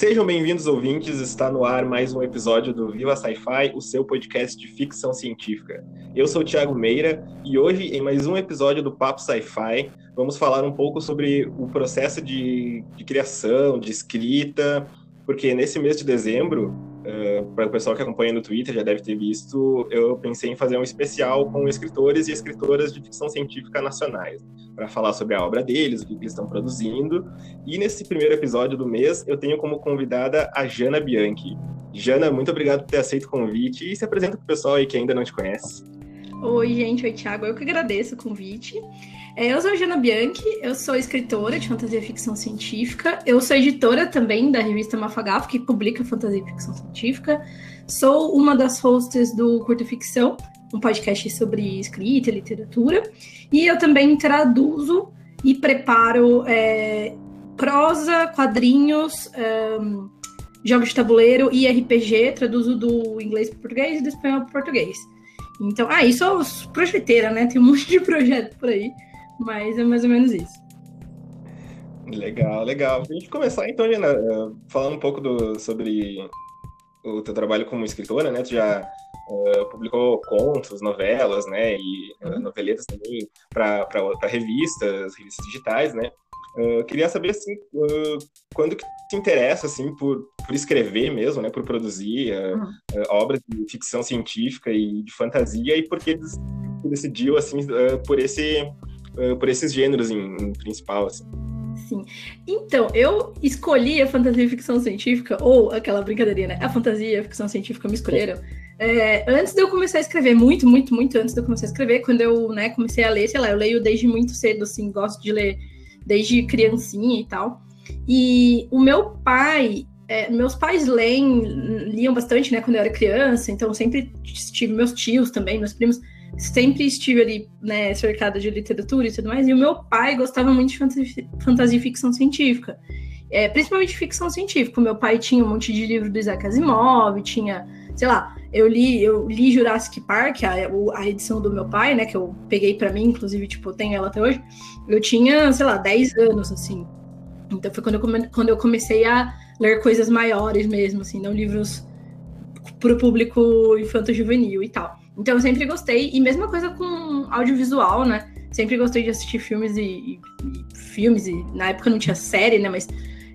Sejam bem-vindos, ouvintes. Está no ar mais um episódio do Viva Sci-Fi, o seu podcast de ficção científica. Eu sou o Thiago Meira e hoje, em mais um episódio do Papo Sci-Fi, vamos falar um pouco sobre o processo de, de criação, de escrita, porque nesse mês de dezembro Uh, para o pessoal que acompanha no Twitter já deve ter visto, eu pensei em fazer um especial com escritores e escritoras de ficção científica nacionais, para falar sobre a obra deles, o que eles estão produzindo. E nesse primeiro episódio do mês, eu tenho como convidada a Jana Bianchi. Jana, muito obrigado por ter aceito o convite e se apresenta para o pessoal aí que ainda não te conhece. Oi, gente. Oi, Thiago. Eu que agradeço o convite. É, eu sou a Jana Bianchi, eu sou escritora de fantasia e ficção científica, eu sou editora também da revista Mafagafo, que publica fantasia e ficção científica, sou uma das hosts do Curta Ficção, um podcast sobre escrita e literatura, e eu também traduzo e preparo é, prosa, quadrinhos, jogos de tabuleiro e RPG, traduzo do inglês para português e do espanhol para português. Então, ah, e sou projeteira, né? Tem um monte de projeto por aí. Mas é mais ou menos isso. Legal, legal. A gente começar então, Jana, eh, falando um pouco do, sobre o teu trabalho como escritora, né? Tu já uh, publicou contos, novelas, né? E uh, noveletas também para revistas, revistas digitais, né? Uh, queria saber assim, uh, quando que te interessa assim por, por escrever mesmo, né, por produzir uh, obras de ficção científica e de fantasia e por que decidiu assim por esse por esses gêneros em, em principal, assim. Sim. Então, eu escolhi a fantasia e ficção científica, ou aquela brincadeirinha, né? A fantasia e a ficção científica me escolheram. É, antes de eu começar a escrever, muito, muito, muito antes de eu começar a escrever, quando eu né, comecei a ler, sei lá, eu leio desde muito cedo, assim, gosto de ler desde criancinha e tal. E o meu pai, é, meus pais leem, liam bastante, né, quando eu era criança, então sempre tive meus tios também, meus primos sempre estive ali, né, cercada de literatura e tudo mais, e o meu pai gostava muito de fantasia, fantasia e ficção científica. É, principalmente ficção científica. O meu pai tinha um monte de livro do Isaac Asimov, tinha, sei lá, eu li, eu li Jurassic Park, a, a edição do meu pai, né, que eu peguei para mim, inclusive, tipo, tenho ela até hoje. Eu tinha, sei lá, 10 anos, assim. Então foi quando eu, come, quando eu comecei a ler coisas maiores mesmo, assim, não livros para o público infanto-juvenil e tal. Então eu sempre gostei, e mesma coisa com audiovisual, né? Sempre gostei de assistir filmes e, e, e filmes, e na época não tinha série, né? Mas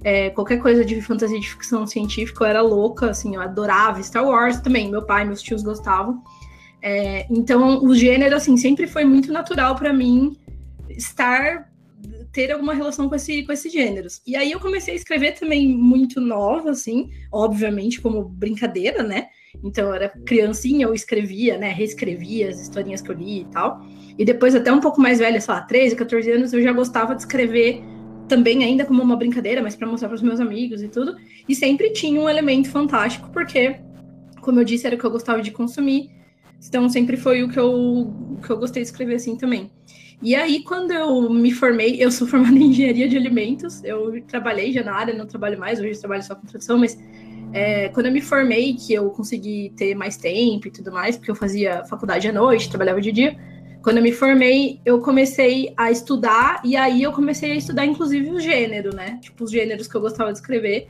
é, qualquer coisa de fantasia de ficção científica eu era louca, assim, eu adorava Star Wars também, meu pai, meus tios gostavam. É, então o gênero, assim, sempre foi muito natural para mim estar ter alguma relação com, esse, com esses gêneros. E aí eu comecei a escrever também muito nova, assim, obviamente como brincadeira, né? Então eu era criancinha, eu escrevia, né? Reescrevia as historinhas que eu li e tal. E depois, até um pouco mais velha, sei lá, 13, 14 anos, eu já gostava de escrever também ainda como uma brincadeira, mas para mostrar para os meus amigos e tudo. E sempre tinha um elemento fantástico, porque, como eu disse, era o que eu gostava de consumir. Então sempre foi o que eu, que eu gostei de escrever assim também. E aí, quando eu me formei, eu sou formada em engenharia de alimentos, eu trabalhei já na área, não trabalho mais, hoje trabalho só com tradução, mas é, quando eu me formei, que eu consegui ter mais tempo e tudo mais, porque eu fazia faculdade à noite, trabalhava de dia, quando eu me formei, eu comecei a estudar, e aí eu comecei a estudar, inclusive, o gênero, né? Tipo, os gêneros que eu gostava de escrever,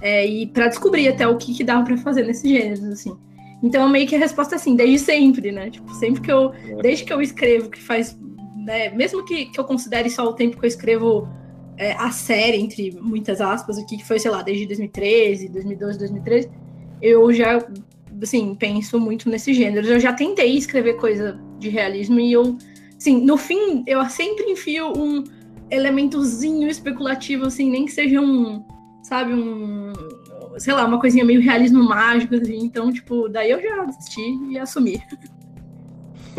é, e para descobrir até o que, que dava para fazer nesses gêneros, assim. Então, meio que a resposta é assim, desde sempre, né? Tipo, sempre que eu. Desde que eu escrevo, que faz né? Mesmo que, que eu considere só o tempo que eu escrevo é, a série, entre muitas aspas, aqui, que foi, sei lá, desde 2013, 2012, 2013, eu já, assim, penso muito nesses gêneros. Eu já tentei escrever coisa de realismo e eu, assim, no fim, eu sempre enfio um elementozinho especulativo, assim, nem que seja um, sabe, um, sei lá, uma coisinha meio realismo mágico, assim. Então, tipo, daí eu já desisti e assumi.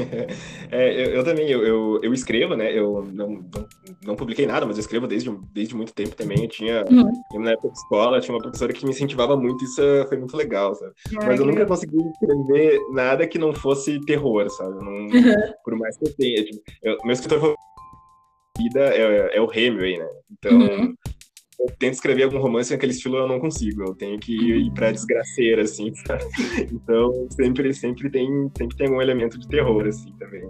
é, eu, eu, também, eu, eu, eu, escrevo, né? Eu não, não, não, publiquei nada, mas eu escrevo desde, desde muito tempo também. Eu tinha, uhum. na época de escola, tinha uma professora que me incentivava muito, isso foi muito legal, sabe? É, mas eu nunca consegui escrever nada que não fosse terror, sabe? Não, uhum. Por mais que eu tenha. Tipo, eu, meu escritor favorito é, é o Hemingway, né? Então, uhum eu tento escrever algum romance naquele estilo eu não consigo. Eu tenho que ir pra desgraceira, assim, sabe? Então, sempre, sempre tem, sempre tem algum elemento de terror, assim, também.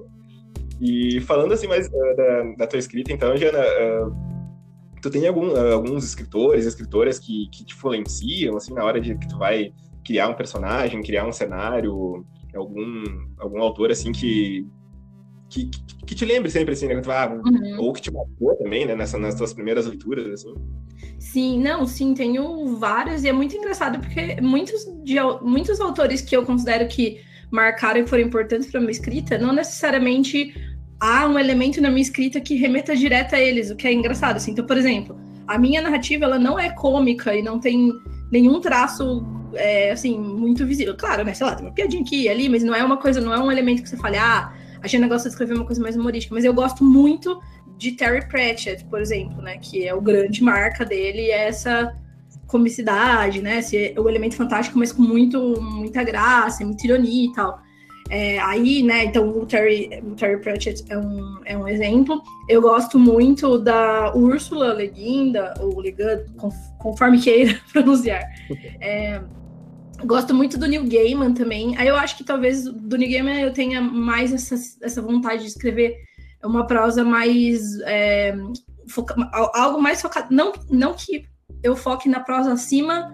E falando, assim, mais uh, da, da tua escrita, então, Jana, uh, tu tem algum, alguns escritores, escritoras que, que te influenciam, assim, na hora de que tu vai criar um personagem, criar um cenário, algum, algum autor, assim, que, que, que te lembre sempre, assim, né? Ah, uhum. Ou que te marcou também, né? Nessa, nas tuas primeiras leituras, assim. Sim, não, sim, tenho vários, e é muito engraçado, porque muitos, de, muitos autores que eu considero que marcaram e foram importantes para minha escrita, não necessariamente há um elemento na minha escrita que remeta direto a eles, o que é engraçado, assim. Então, por exemplo, a minha narrativa, ela não é cômica e não tem nenhum traço é, assim, muito visível. Claro, né? Sei lá, tem uma piadinha aqui e ali, mas não é uma coisa, não é um elemento que você fale, ah, a gente gosta de escrever uma coisa mais humorística. Mas eu gosto muito de Terry Pratchett, por exemplo, né? Que é o grande marca dele, é essa comicidade, né? Esse, o elemento fantástico, mas com muito, muita graça, muita ironia e tal. É, aí, né, então o Terry, o Terry Pratchett é um, é um exemplo. Eu gosto muito da Úrsula Leguinda, ou Legando, conforme queira pronunciar. É, Gosto muito do Neil Gaiman também. Aí eu acho que talvez do Neil Gaiman eu tenha mais essa, essa vontade de escrever uma prosa mais. É, foca, algo mais focado. Não, não que eu foque na prosa acima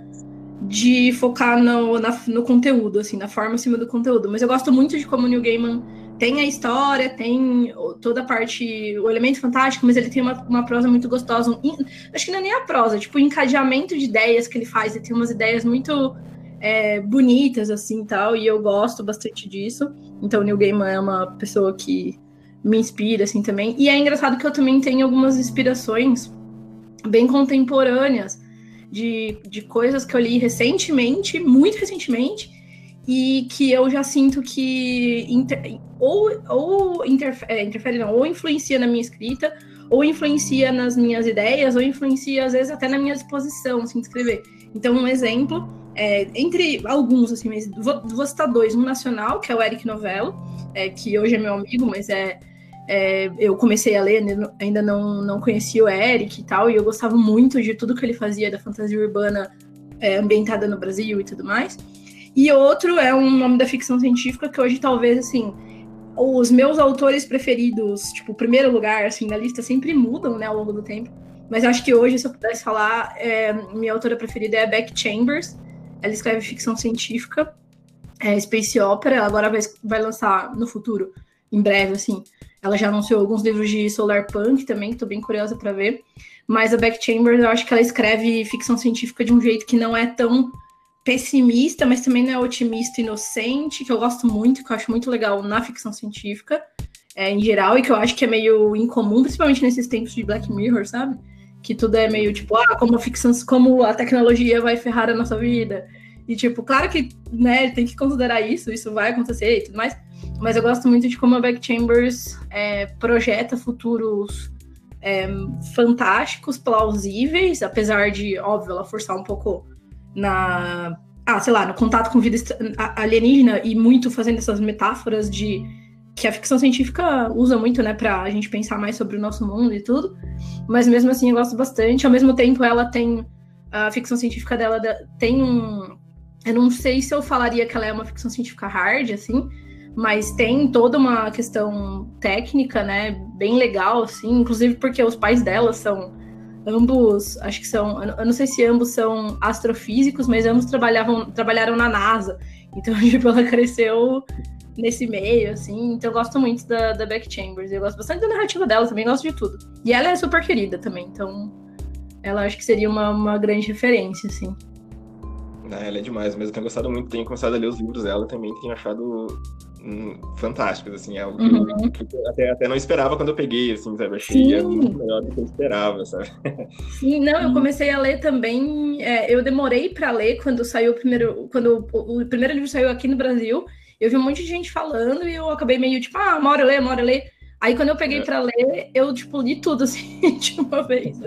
de focar no, na, no conteúdo, assim, na forma acima do conteúdo. Mas eu gosto muito de como o Neil Gaiman tem a história, tem toda a parte, o elemento fantástico, mas ele tem uma, uma prosa muito gostosa. Um, acho que não é nem a prosa, tipo, o encadeamento de ideias que ele faz. Ele tem umas ideias muito é, bonitas, assim, tal, e eu gosto bastante disso. Então, o Neil Gaiman é uma pessoa que me inspira, assim, também. E é engraçado que eu também tenho algumas inspirações bem contemporâneas de, de coisas que eu li recentemente, muito recentemente, e que eu já sinto que inter, ou, ou interfere, é, interfere não, ou influencia na minha escrita, ou influencia nas minhas ideias, ou influencia, às vezes, até na minha disposição, assim, de escrever. Então, um exemplo é, entre alguns, assim, mas vou, vou, citar dois. Um nacional, que é o Eric Novello, é, que hoje é meu amigo, mas é, é, eu comecei a ler, ainda não, não conhecia o Eric e tal, e eu gostava muito de tudo que ele fazia da fantasia urbana é, ambientada no Brasil e tudo mais. E outro é um nome da ficção científica que hoje talvez, assim, os meus autores preferidos, tipo, o primeiro lugar, assim, na lista sempre mudam, né, ao longo do tempo. Mas acho que hoje, se eu pudesse falar, é, minha autora preferida é Beck Chambers, ela escreve ficção científica, é, space opera, ela agora vai, vai lançar no futuro, em breve, assim. Ela já anunciou alguns livros de solar punk também, tô bem curiosa para ver. Mas a Beck Chambers, eu acho que ela escreve ficção científica de um jeito que não é tão pessimista, mas também não é otimista inocente, que eu gosto muito, que eu acho muito legal na ficção científica, é, em geral, e que eu acho que é meio incomum, principalmente nesses tempos de Black Mirror, sabe? Que tudo é meio tipo, ah, como a ficção, como a tecnologia vai ferrar a nossa vida. E tipo, claro que, né, tem que considerar isso, isso vai acontecer e tudo mais. Mas eu gosto muito de como a Beck Chambers é, projeta futuros é, fantásticos, plausíveis, apesar de, óbvio, ela forçar um pouco na. Ah, sei lá, no contato com vida alienígena e muito fazendo essas metáforas de que a ficção científica usa muito, né, pra a gente pensar mais sobre o nosso mundo e tudo. Mas mesmo assim eu gosto bastante. Ao mesmo tempo, ela tem. A ficção científica dela tem um. Eu não sei se eu falaria que ela é uma ficção científica hard, assim, mas tem toda uma questão técnica, né, bem legal, assim, inclusive porque os pais dela são ambos, acho que são, eu não sei se ambos são astrofísicos, mas ambos trabalhavam, trabalharam na NASA. Então, tipo, ela cresceu nesse meio, assim. Então eu gosto muito da, da Beck Chambers. Eu gosto bastante da narrativa dela, também gosto de tudo. E ela é super querida também, então ela acho que seria uma, uma grande referência, assim. Ah, ela é demais, mas eu tenho gostado muito, tenho começado a ler os livros dela também, tenho achado hum, fantásticos, assim, é algo uhum. que, eu até, até não esperava quando eu peguei, assim, sabe? Achei muito melhor do que eu esperava, sabe? Sim, não, eu comecei a ler também, é, eu demorei para ler quando saiu o primeiro, quando o, o primeiro livro saiu aqui no Brasil, eu vi um monte de gente falando e eu acabei meio tipo, ah, uma hora eu leio. Aí quando eu peguei é. pra ler, eu, tipo, li tudo, assim, de uma vez.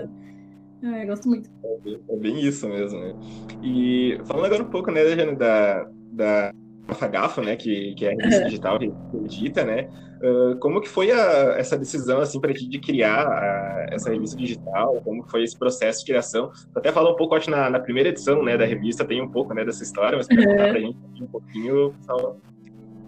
É, gosto muito. É bem, é bem, isso mesmo, né? E falando agora um pouco, né, da, da Fagafo, né, que, que é a revista digital que edita, né? Uh, como que foi a, essa decisão, assim, para ti de criar a, essa revista digital? Como que foi esse processo de criação? até falar um pouco, acho, na, na primeira edição, né, da revista, tem um pouco, né, dessa história, mas para contar uhum. pra gente um pouquinho, pessoal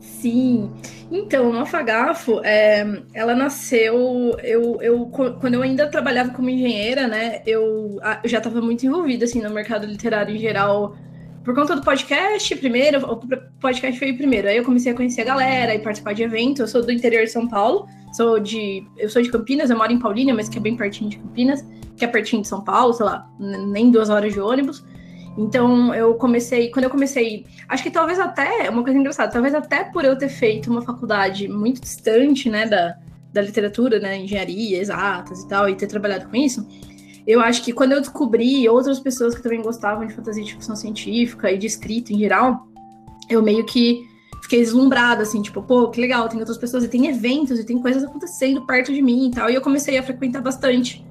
Sim. Então, o Mafagafo, é, ela nasceu. Eu, eu, quando eu ainda trabalhava como engenheira, né? Eu, eu já estava muito envolvida assim, no mercado literário em geral. Por conta do podcast, primeiro, o podcast veio primeiro. Aí eu comecei a conhecer a galera e participar de eventos. Eu sou do interior de São Paulo, sou de. Eu sou de Campinas, eu moro em Paulínia, mas que é bem pertinho de Campinas, que é pertinho de São Paulo, sei lá, nem duas horas de ônibus. Então eu comecei, quando eu comecei, acho que talvez até, uma coisa engraçada, talvez até por eu ter feito uma faculdade muito distante, né, da, da literatura, né, engenharia, exatas e tal, e ter trabalhado com isso, eu acho que quando eu descobri outras pessoas que também gostavam de fantasia de ficção científica e de escrita em geral, eu meio que fiquei deslumbrada, assim, tipo, pô, que legal, tem outras pessoas, e tem eventos, e tem coisas acontecendo perto de mim e tal, e eu comecei a frequentar bastante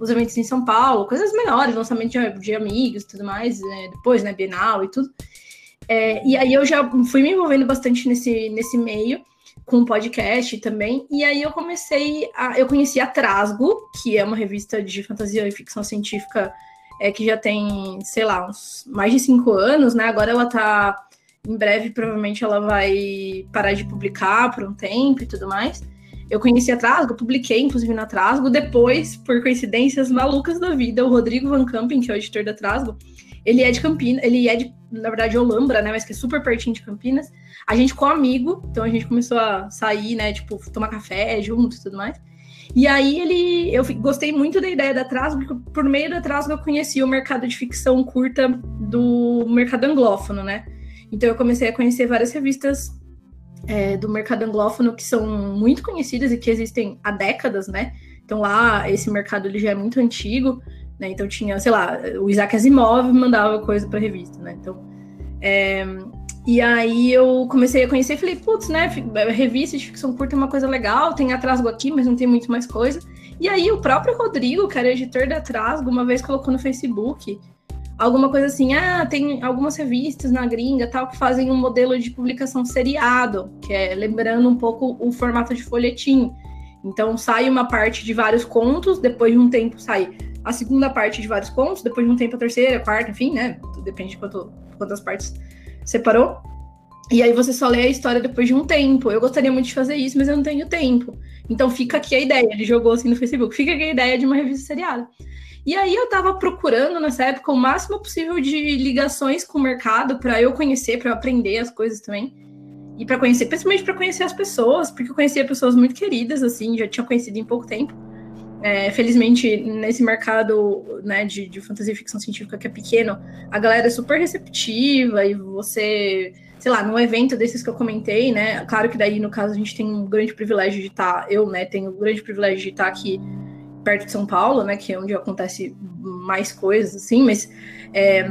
os eventos em São Paulo, coisas menores, lançamento de, de amigos tudo mais, né, depois, né, Bienal e tudo. É, e aí eu já fui me envolvendo bastante nesse, nesse meio, com podcast também, e aí eu comecei a... Eu conheci a Trasgo, que é uma revista de fantasia e ficção científica é, que já tem, sei lá, uns mais de cinco anos, né, agora ela tá... Em breve, provavelmente, ela vai parar de publicar por um tempo e tudo mais. Eu conheci a Trasgo, publiquei, inclusive, na Trasgo. Depois, por coincidências malucas da vida, o Rodrigo Van Campen, que é o editor da Trasgo, ele é de Campinas, ele é de, na verdade, Olambra, né? Mas que é super pertinho de Campinas. A gente ficou amigo, então a gente começou a sair, né? Tipo, tomar café junto e tudo mais. E aí ele, eu gostei muito da ideia da Trasgo, porque por meio da Trasgo eu conheci o mercado de ficção curta do mercado anglófono, né? Então eu comecei a conhecer várias revistas é, do mercado anglófono que são muito conhecidas e que existem há décadas, né? Então lá esse mercado ele já é muito antigo, né? Então tinha, sei lá, o Isaac Asimov mandava coisa para revista, né? Então é, e aí eu comecei a conhecer falei, putz, né? Revista de ficção curta é uma coisa legal, tem Atrasgo aqui, mas não tem muito mais coisa. E aí o próprio Rodrigo, que era editor da Atrasgo, uma vez colocou no Facebook alguma coisa assim, ah, tem algumas revistas na gringa tal que fazem um modelo de publicação seriado, que é lembrando um pouco o formato de folhetim. Então sai uma parte de vários contos, depois de um tempo sai a segunda parte de vários contos, depois de um tempo a terceira, a quarta, enfim, né? Depende de quanto, quantas partes separou. E aí você só lê a história depois de um tempo. Eu gostaria muito de fazer isso, mas eu não tenho tempo. Então fica aqui a ideia. Ele jogou assim no Facebook. Fica aqui a ideia de uma revista seriada. E aí eu estava procurando nessa época o máximo possível de ligações com o mercado para eu conhecer, para aprender as coisas também. E para conhecer, principalmente para conhecer as pessoas, porque eu conhecia pessoas muito queridas, assim, já tinha conhecido em pouco tempo. É, felizmente, nesse mercado né, de, de fantasia e ficção científica que é pequeno, a galera é super receptiva e você, sei lá, num evento desses que eu comentei, né? Claro que daí, no caso, a gente tem um grande privilégio de estar, tá, eu, né, tenho um grande privilégio de estar tá aqui perto de São Paulo, né, que é onde acontece mais coisas, assim, mas é,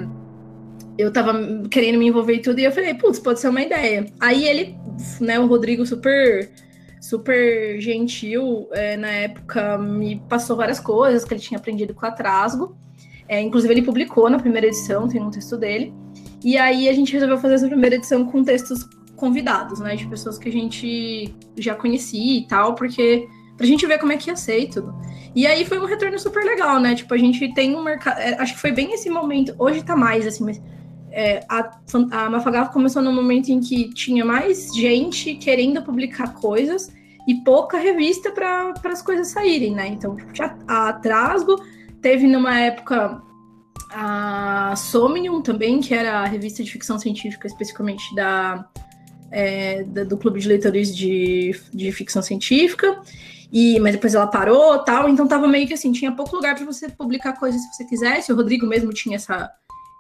eu tava querendo me envolver em tudo e eu falei, putz, pode ser uma ideia. Aí ele, né, o Rodrigo super super gentil, é, na época me passou várias coisas que ele tinha aprendido com a Trasgo. É, inclusive ele publicou na primeira edição, tem um texto dele. E aí a gente resolveu fazer essa primeira edição com textos convidados, né, de pessoas que a gente já conhecia e tal, porque pra gente ver como é que ia ser e tudo. E aí foi um retorno super legal, né? Tipo, a gente tem um mercado. É, acho que foi bem esse momento. Hoje tá mais, assim, mas. É, a, a Mafagafo começou no momento em que tinha mais gente querendo publicar coisas e pouca revista para as coisas saírem, né? Então, tipo, a Trasgo teve numa época a Somnium também, que era a revista de ficção científica, especificamente da, é, da do Clube de Leitores de, de Ficção Científica. E, mas depois ela parou tal, então tava meio que assim, tinha pouco lugar para você publicar coisas se você quisesse. O Rodrigo mesmo tinha essa,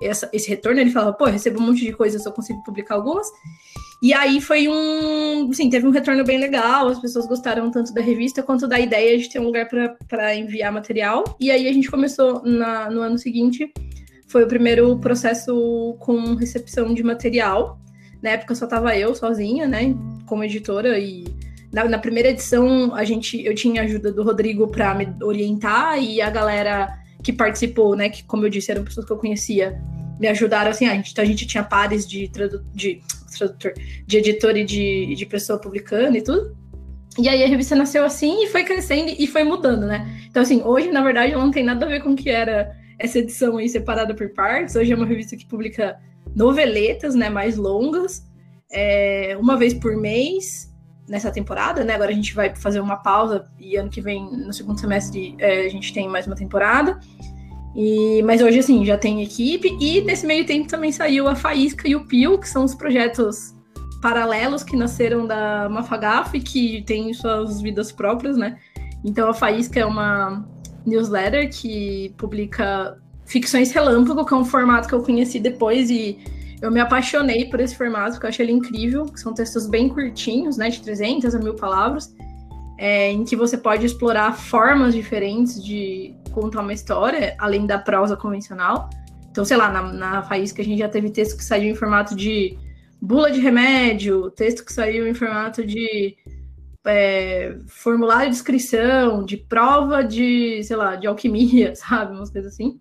essa, esse retorno, ele falava, pô, recebo um monte de coisas, eu consigo publicar algumas. E aí foi um, assim, teve um retorno bem legal, as pessoas gostaram tanto da revista quanto da ideia de ter um lugar para enviar material. E aí a gente começou na, no ano seguinte, foi o primeiro processo com recepção de material. Na época só tava eu sozinha, né, como editora e na, na, primeira edição, a gente, eu tinha ajuda do Rodrigo para me orientar e a galera que participou, né, que como eu disse, eram pessoas que eu conhecia, me ajudaram assim, a gente, então a gente tinha pares de, tradu, de tradutor, de editor e de, de pessoa publicando e tudo. E aí a revista nasceu assim e foi crescendo e foi mudando, né? Então, assim, hoje, na verdade, ela não tem nada a ver com o que era essa edição aí separada por partes. Hoje é uma revista que publica noveletas, né, mais longas, é, uma vez por mês nessa temporada, né? Agora a gente vai fazer uma pausa e ano que vem, no segundo semestre, é, a gente tem mais uma temporada. E, mas hoje, assim, já tem equipe. E nesse meio tempo também saiu a Faísca e o Pio, que são os projetos paralelos que nasceram da Mafagaf e que têm suas vidas próprias, né? Então a Faísca é uma newsletter que publica ficções relâmpago, que é um formato que eu conheci depois e eu me apaixonei por esse formato, porque eu achei ele incrível. São textos bem curtinhos, né, de 300 a mil palavras, é, em que você pode explorar formas diferentes de contar uma história, além da prosa convencional. Então, sei lá, na, na Faísca a gente já teve texto que saiu em formato de bula de remédio, texto que saiu em formato de é, formulário de inscrição, de prova de, sei lá, de alquimia, sabe? Umas coisas assim.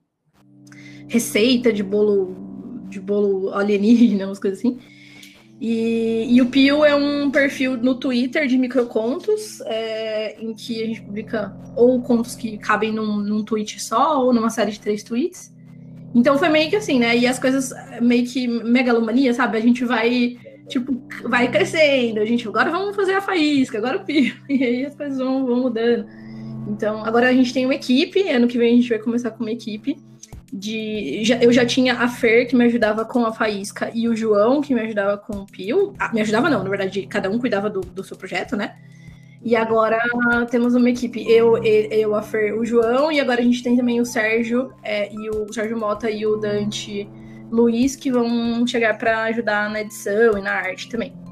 Receita de bolo de bolo alienígena, umas coisas assim. E, e, o Pio é um perfil no Twitter de microcontos, é, em que a gente publica ou contos que cabem num, num tweet só, ou numa série de três tweets. Então foi meio que assim, né? E as coisas meio que megalomania, sabe? A gente vai, tipo, vai crescendo, a gente agora vamos fazer a faísca, agora o Pio, e aí as coisas vão, vão mudando. Então, agora a gente tem uma equipe, ano que vem a gente vai começar com uma equipe de. Já, eu já tinha a Fer, que me ajudava com a Faísca, e o João, que me ajudava com o Pio. Ah, me ajudava, não, na verdade, cada um cuidava do, do seu projeto, né? E agora temos uma equipe, eu, eu, a Fer, o João, e agora a gente tem também o Sérgio, é, e o Sérgio Mota e o Dante Luiz, que vão chegar para ajudar na edição e na arte também.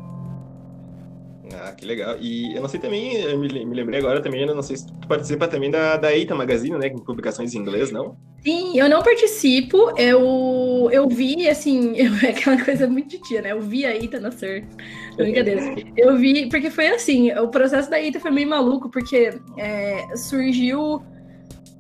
Ah, que legal. E eu não sei também, eu me, me lembrei agora também, eu não sei se tu participa também da, da Eita Magazine, né? Com publicações em inglês, não? Sim, eu não participo, eu, eu vi, assim, eu, é aquela coisa muito de tia, né? Eu vi a Eita nascer. Brincadeira. Eu vi, porque foi assim, o processo da Eita foi meio maluco, porque é, surgiu.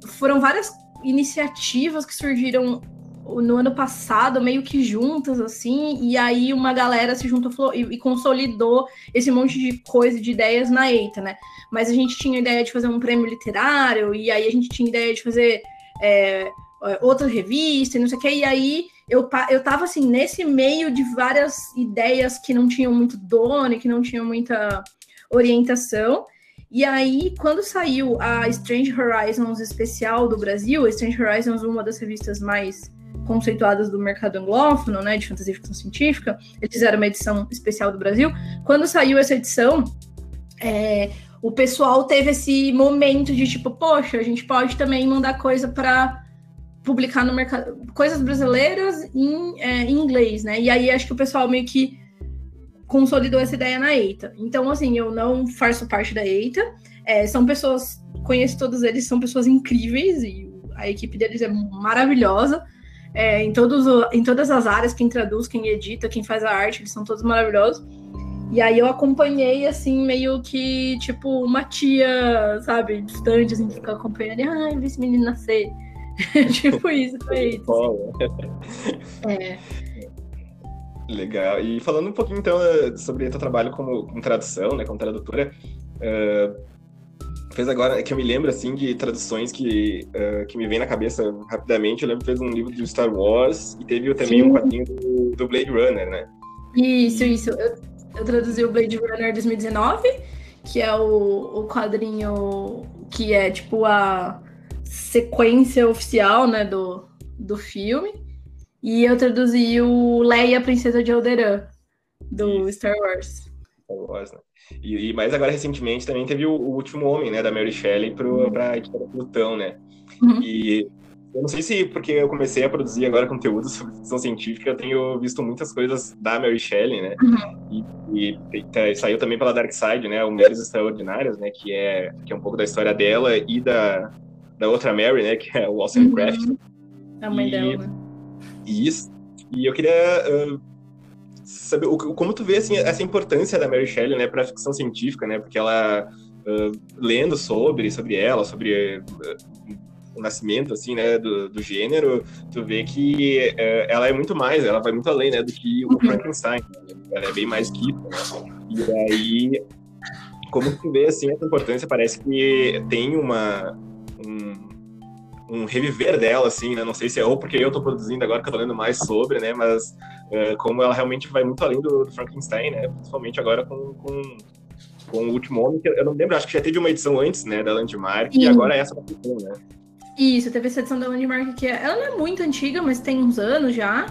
Foram várias iniciativas que surgiram no ano passado, meio que juntas, assim, e aí uma galera se juntou e, consolidou esse monte de coisa, de ideias na EITA, né? Mas a gente tinha ideia de fazer um prêmio literário, e aí a gente tinha ideia de fazer é, outra revista, e não sei o que, e aí eu, eu tava, assim, nesse meio de várias ideias que não tinham muito dono, que não tinham muita orientação, e aí, quando saiu a Strange Horizons especial do Brasil, Strange Horizons, uma das revistas mais conceituadas do mercado anglófono, né, de fantasia e ficção científica, eles fizeram uma edição especial do Brasil. Quando saiu essa edição, é, o pessoal teve esse momento de tipo, poxa, a gente pode também mandar coisa para publicar no mercado, coisas brasileiras em, é, em, inglês, né? E aí acho que o pessoal meio que consolidou essa ideia na EITA. Então, assim, eu não faço parte da EITA. É, são pessoas, conheço todos eles, são pessoas incríveis e a equipe deles é maravilhosa é, em, todos, em todas as áreas, quem traduz, quem edita, quem faz a arte, eles são todos maravilhosos. E aí eu acompanhei, assim, meio que, tipo, uma tia, sabe, distante, assim, que fica acompanhando, e, ai, vi esse menino nascer. tipo isso, foi isso. Assim. É. Legal. E falando um pouquinho, então, sobre o teu trabalho como, como tradução, né, como tradutora, uh, fez agora, que eu me lembro, assim, de traduções que, uh, que me vem na cabeça rapidamente. Eu lembro que fez um livro do Star Wars e teve também Sim. um quadrinho do, do, Blade Runner, né? Isso, isso. Eu, eu, traduzi o Blade Runner 2019, que é o, o quadrinho que é, tipo, a sequência oficial, né, do, do filme. E eu traduzi o Leia, Princesa de Alderaan, do isso. Star Wars. Star Wars, né? E, e mais agora, recentemente, também teve o, o Último Homem, né, da Mary Shelley para a editora Plutão, né? Uhum. E eu não sei se porque eu comecei a produzir agora conteúdo sobre ficção científica, eu tenho visto muitas coisas da Mary Shelley, né? Uhum. E, e, e, saiu também pela Dark Side, né? O Mulheres Extraordinárias, né? Que é, que é um pouco da história dela e da, da outra Mary, né? Que é o Awesome uhum. Craft. A mãe e, dela, né? Isso. E eu queria uh, saber o, como tu vê assim, essa importância da Mary Shelley, né, para a ficção científica, né? Porque ela uh, lendo sobre sobre ela, sobre uh, o nascimento assim, né, do, do gênero, tu vê que uh, ela é muito mais, ela vai muito além, né, do que o uhum. Frankenstein. Né? Ela é bem mais que isso, né? E aí como tu vê assim essa importância, parece que tem uma um, reviver dela, assim, né? Não sei se é ou porque eu tô produzindo agora que eu tô lendo mais sobre, né? Mas uh, como ela realmente vai muito além do, do Frankenstein, né? Principalmente agora com, com, com o Último Homem, que eu não lembro, acho que já teve uma edição antes, né? Da Landmark, Sim. e agora é essa da Plutão, né? Isso, teve essa edição da Landmark que é, ela não é muito antiga, mas tem uns anos já.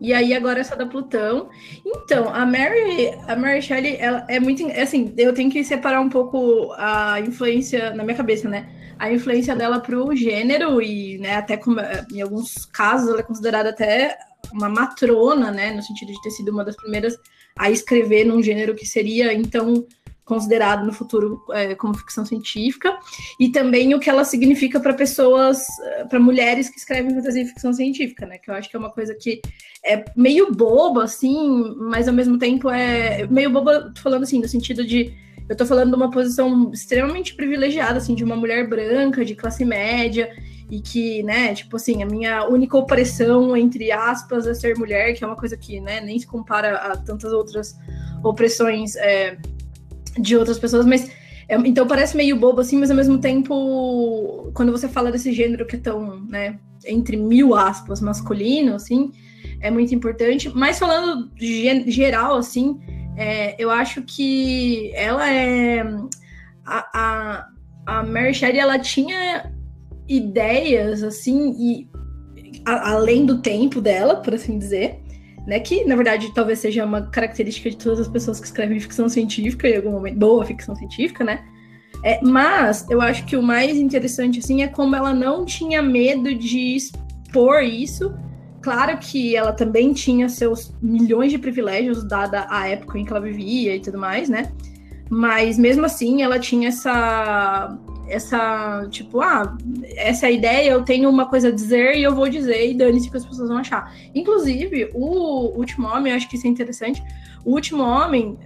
E aí agora essa da Plutão. Então, a Mary, a Mary Shelley, ela é muito, assim, eu tenho que separar um pouco a influência na minha cabeça, né? A influência dela pro gênero e, né, até como, em alguns casos ela é considerada até uma matrona, né, no sentido de ter sido uma das primeiras a escrever num gênero que seria então considerado no futuro é, como ficção científica, e também o que ela significa para pessoas, para mulheres que escrevem fantasia e ficção científica, né? Que eu acho que é uma coisa que é meio boba, assim, mas ao mesmo tempo é meio boba, falando assim, no sentido de eu tô falando de uma posição extremamente privilegiada, assim, de uma mulher branca, de classe média, e que, né, tipo assim, a minha única opressão, entre aspas, é ser mulher, que é uma coisa que, né, nem se compara a tantas outras opressões é, de outras pessoas, mas é, então parece meio bobo assim, mas ao mesmo tempo, quando você fala desse gênero que é tão, né, entre mil aspas, masculino, assim, é muito importante. Mas falando geral, assim, é, eu acho que ela é. A, a, a Mary Shelley, ela tinha ideias, assim, e a, além do tempo dela, por assim dizer né? Que, na verdade, talvez seja uma característica de todas as pessoas que escrevem ficção científica, em algum momento, boa ficção científica, né? É, mas eu acho que o mais interessante, assim, é como ela não tinha medo de expor isso. Claro que ela também tinha seus milhões de privilégios, dada a época em que ela vivia e tudo mais, né? Mas mesmo assim, ela tinha essa essa, tipo, ah, essa ideia, eu tenho uma coisa a dizer e eu vou dizer, e dane-se que as pessoas vão achar. Inclusive, o Último Homem, eu acho que isso é interessante, o Último Homem,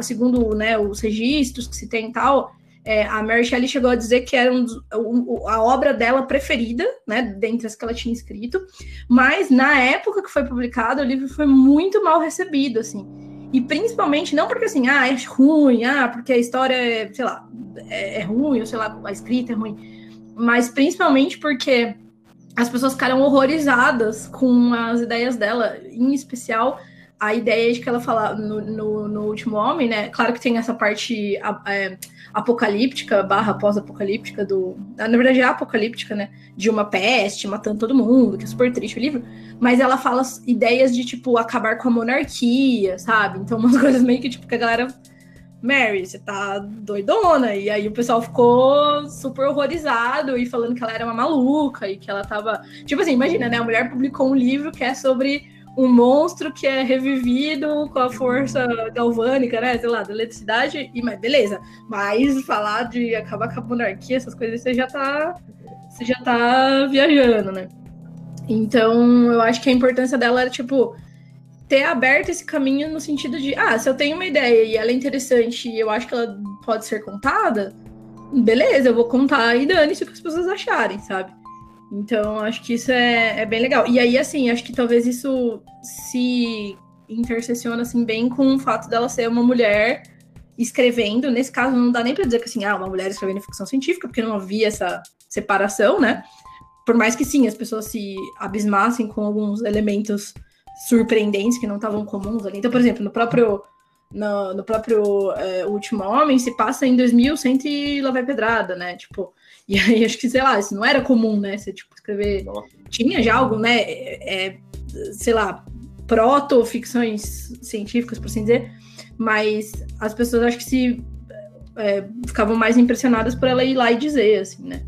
segundo né, os registros que se tem e tal, é, a Mary Shelley chegou a dizer que era um, um, a obra dela preferida, né, dentre as que ela tinha escrito, mas na época que foi publicado, o livro foi muito mal recebido, assim. E principalmente, não porque assim, ah, é ruim, ah, porque a história é, sei lá, é, é ruim, ou sei lá, a escrita é ruim, mas principalmente porque as pessoas ficaram horrorizadas com as ideias dela, em especial a ideia de que ela fala no, no, no Último Homem, né? Claro que tem essa parte é, apocalíptica, barra pós-apocalíptica do. Na verdade, é apocalíptica, né? De uma peste matando todo mundo, que é super triste o livro. Mas ela fala ideias de, tipo, acabar com a monarquia, sabe? Então, umas coisas meio que, tipo, que a galera. Mary, você tá doidona. E aí o pessoal ficou super horrorizado e falando que ela era uma maluca e que ela tava. Tipo assim, imagina, né? A mulher publicou um livro que é sobre um monstro que é revivido com a força galvânica, né? Sei lá, da eletricidade, e mas beleza. Mas falar de acabar com a monarquia, essas coisas, você já tá. Você já tá viajando, né? Então, eu acho que a importância dela era, tipo, ter aberto esse caminho no sentido de, ah, se eu tenho uma ideia e ela é interessante e eu acho que ela pode ser contada, beleza, eu vou contar e dane-se o que as pessoas acharem, sabe? Então, acho que isso é, é bem legal. E aí, assim, acho que talvez isso se interseciona, assim, bem com o fato dela ser uma mulher escrevendo. Nesse caso, não dá nem para dizer que, assim, ah, uma mulher escrevendo ficção científica, porque não havia essa separação, né? Por mais que, sim, as pessoas se abismassem com alguns elementos surpreendentes que não estavam comuns ali. Então, por exemplo, no próprio no, no próprio é, Último Homem se passa em 2100 e lá vai pedrada, né? Tipo, e aí acho que, sei lá, isso não era comum, né? Você, tipo, escrever. Nossa. Tinha já algo, né? É, sei lá, proto-ficções científicas, por assim dizer, mas as pessoas acho que se é, ficavam mais impressionadas por ela ir lá e dizer, assim, né?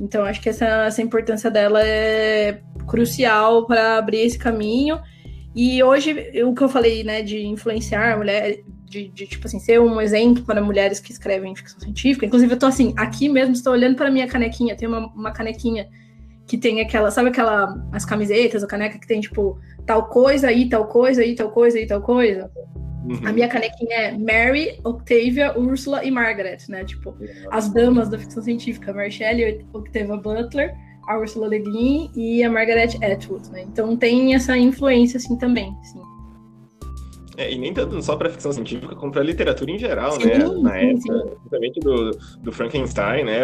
Então acho que essa, essa importância dela é crucial para abrir esse caminho. E hoje, o que eu falei, né, de influenciar mulher, de, de, tipo assim, ser um exemplo para mulheres que escrevem ficção científica. Inclusive, eu tô assim, aqui mesmo, estou olhando para minha canequinha, tem uma, uma canequinha que tem aquela, sabe aquela, as camisetas, a caneca que tem, tipo, tal coisa aí, tal coisa aí, tal coisa aí, tal coisa. Uhum. A minha canequinha é Mary, Octavia, Ursula e Margaret, né? Tipo, as damas da ficção científica, Mary Shelley, Octavia Butler, a Ursula Le Guin e a Margaret Atwood, né? Então tem essa influência, assim, também, assim. É, e nem tanto só para ficção científica, como para literatura em geral, sim, né? Na sim, época, principalmente do, do Frankenstein, né?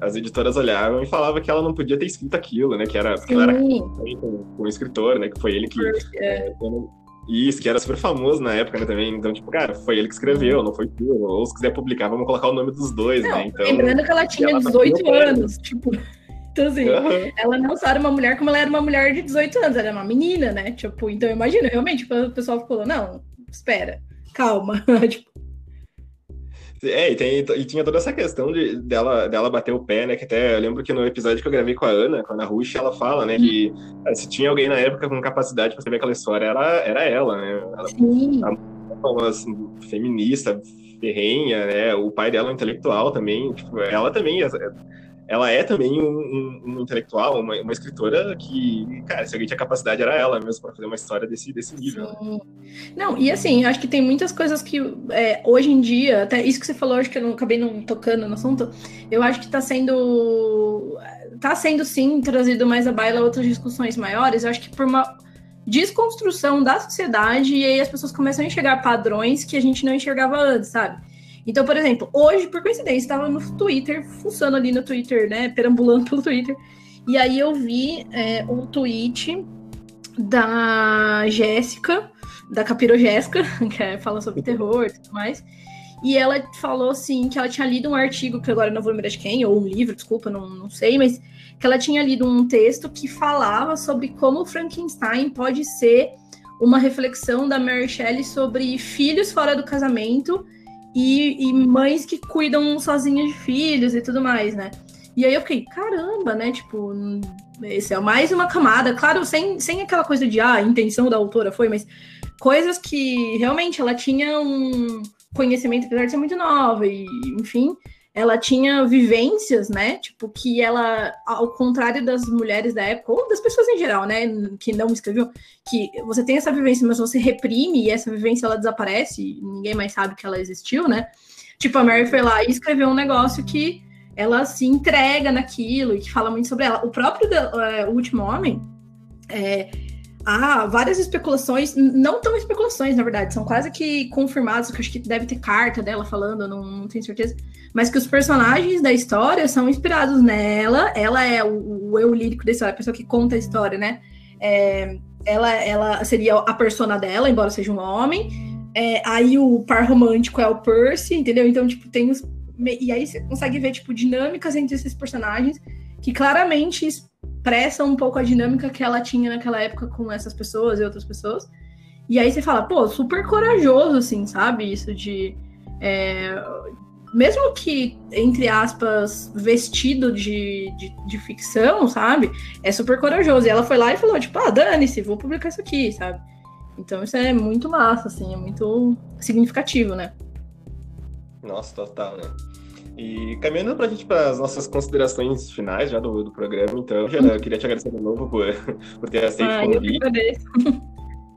As editoras olhavam e falavam que ela não podia ter escrito aquilo, né? Que era, porque ela era com, com um escritor, né? Que foi ele que. É. É, isso, que era super famoso na época, né, também. Então, tipo, cara, foi ele que escreveu, não foi tu. Ou se quiser publicar, vamos colocar o nome dos dois, não, né? Então, lembrando que ela tinha ela 18 tá anos, tipo. Então, assim, uhum. ela não só era uma mulher, como ela era uma mulher de 18 anos, ela era uma menina, né? Tipo, então imagina, realmente, o pessoal falou, não, espera, calma. tipo, é, e, tem, e tinha toda essa questão de, dela, dela bater o pé, né? Que até eu lembro que no episódio que eu gravei com a Ana, com a Ana Rush, ela fala, né? Que eh, se tinha alguém na época com capacidade para saber aquela história, era, era ela, né? Ela, Sim. Uma, assim, feminista, ferrenha, né? O pai dela é um intelectual também. Tipo, ela também ela é também um, um, um intelectual, uma, uma, escritora que, cara, se alguém tinha capacidade era ela mesmo para fazer uma história desse, desse nível. Sim. Não, e assim, acho que tem muitas coisas que é, hoje em dia, até isso que você falou, acho que eu não acabei não tocando no assunto, eu acho que está sendo. está sendo sim trazido mais à baila outras discussões maiores. Eu acho que por uma desconstrução da sociedade, e aí as pessoas começam a enxergar padrões que a gente não enxergava antes, sabe? Então, por exemplo, hoje, por coincidência, estava no Twitter, funcionando ali no Twitter, né? Perambulando pelo Twitter. E aí eu vi é, um tweet da Jéssica, da Capiro Jéssica, que é, fala sobre terror e tudo mais. E ela falou assim que ela tinha lido um artigo, que agora não vou lembrar de quem, ou um livro, desculpa, não, não sei, mas que ela tinha lido um texto que falava sobre como Frankenstein pode ser uma reflexão da Mary Shelley sobre filhos fora do casamento e, e mães que cuidam sozinhas de filhos e tudo mais, né? E aí eu fiquei, caramba, né? Tipo, esse é mais uma camada, claro, sem, sem aquela coisa de ah, a intenção da autora foi, mas coisas que realmente ela tinha um conhecimento, apesar de ser muito nova, e enfim, ela tinha vivências, né? Tipo, que ela, ao contrário das mulheres da época, ou das pessoas em geral, né? Que não escreviam, que você tem essa vivência, mas você reprime e essa vivência ela desaparece, ninguém mais sabe que ela existiu, né? Tipo, a Mary foi lá e escreveu um negócio que ela se entrega naquilo e que fala muito sobre ela. O próprio o Último Homem, é, há várias especulações, não tão especulações, na verdade, são quase que confirmadas, que acho que deve ter carta dela falando, não, não tenho certeza, mas que os personagens da história são inspirados nela, ela é o, o eu lírico da história, a pessoa que conta a história, né? É, ela, ela seria a persona dela, embora seja um homem, é, aí o par romântico é o Percy, entendeu? Então, tipo, tem os... E aí você consegue ver, tipo, dinâmicas entre esses personagens que claramente expressa um pouco a dinâmica que ela tinha naquela época com essas pessoas e outras pessoas. E aí você fala, pô, super corajoso, assim, sabe? Isso de. É, mesmo que, entre aspas, vestido de, de, de, ficção, sabe? É super corajoso. E ela foi lá e falou, tipo, ah, dane-se, vou publicar isso aqui, sabe? Então isso é muito massa, assim, é muito significativo, né? Nossa, total, né? E caminhando para a gente para as nossas considerações finais já do, do programa, então, já, eu queria te agradecer de novo por, por ter aceito ah, o convite.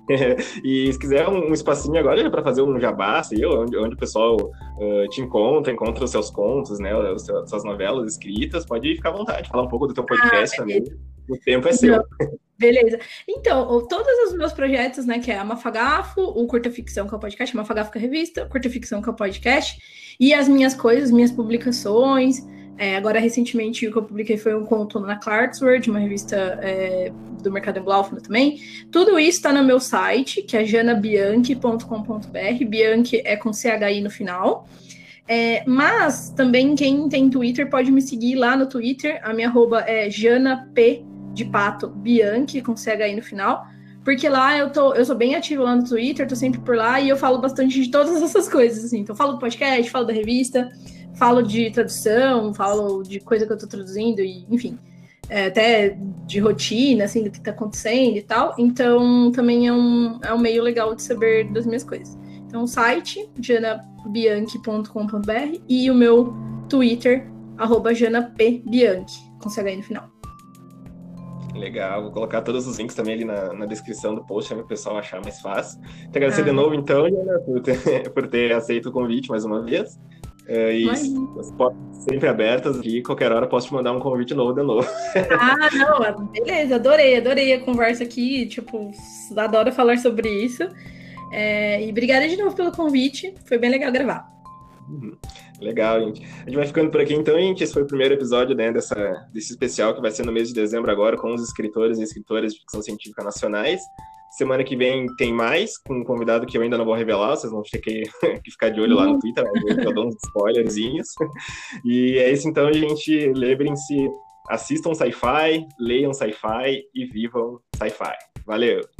e se quiser um, um espacinho agora para fazer um jabá, assim, onde, onde o pessoal uh, te encontra, encontra os seus contos, né, as suas novelas escritas, pode ficar à vontade, falar um pouco do teu podcast ah, também. O tempo é seu. Beleza. Então, todos os meus projetos, né, que é a Mafagafo, o Curta Ficção, que é o podcast, Mafagafo, que é a revista, Curta Ficção, que é o podcast, e as minhas coisas, minhas publicações. É, agora, recentemente, o que eu publiquei foi um conto na Clarksworth, uma revista é, do mercado anglófono também. Tudo isso está no meu site, que é janabianchi.com.br. Bianchi é com CHI no final. É, mas também quem tem Twitter pode me seguir lá no Twitter. A minha arroba é janap de pato Bianchi, com CHI no final. Porque lá eu tô, eu sou bem ativa lá no Twitter, tô sempre por lá e eu falo bastante de todas essas coisas, assim. Então, falo do podcast, falo da revista, falo de tradução, falo de coisa que eu tô traduzindo, e, enfim, é, até de rotina, assim, do que tá acontecendo e tal. Então, também é um, é um meio legal de saber das minhas coisas. Então, o site, janabianchi.com.br e o meu Twitter, arroba janapbianchi, com CH no final. Legal, vou colocar todos os links também ali na, na descrição do post para o pessoal achar mais fácil. Te agradecer ah. de novo, então, por ter, por ter aceito o convite mais uma vez. Uh, e as portas sempre abertas aqui, qualquer hora posso te mandar um convite novo de novo. Ah, não, beleza, adorei, adorei a conversa aqui, tipo, adoro falar sobre isso. É, e obrigada de novo pelo convite, foi bem legal gravar. Legal, gente. A gente vai ficando por aqui então, gente. Esse foi o primeiro episódio né, dessa, desse especial que vai ser no mês de dezembro agora, com os escritores e escritoras de ficção científica nacionais. Semana que vem tem mais, com um convidado que eu ainda não vou revelar, vocês vão ter que, que ficar de olho lá no Twitter, eu dou uns spoilerzinhos. E é isso então, gente. Lembrem-se, assistam sci-fi, leiam sci-fi e vivam sci-fi. Valeu!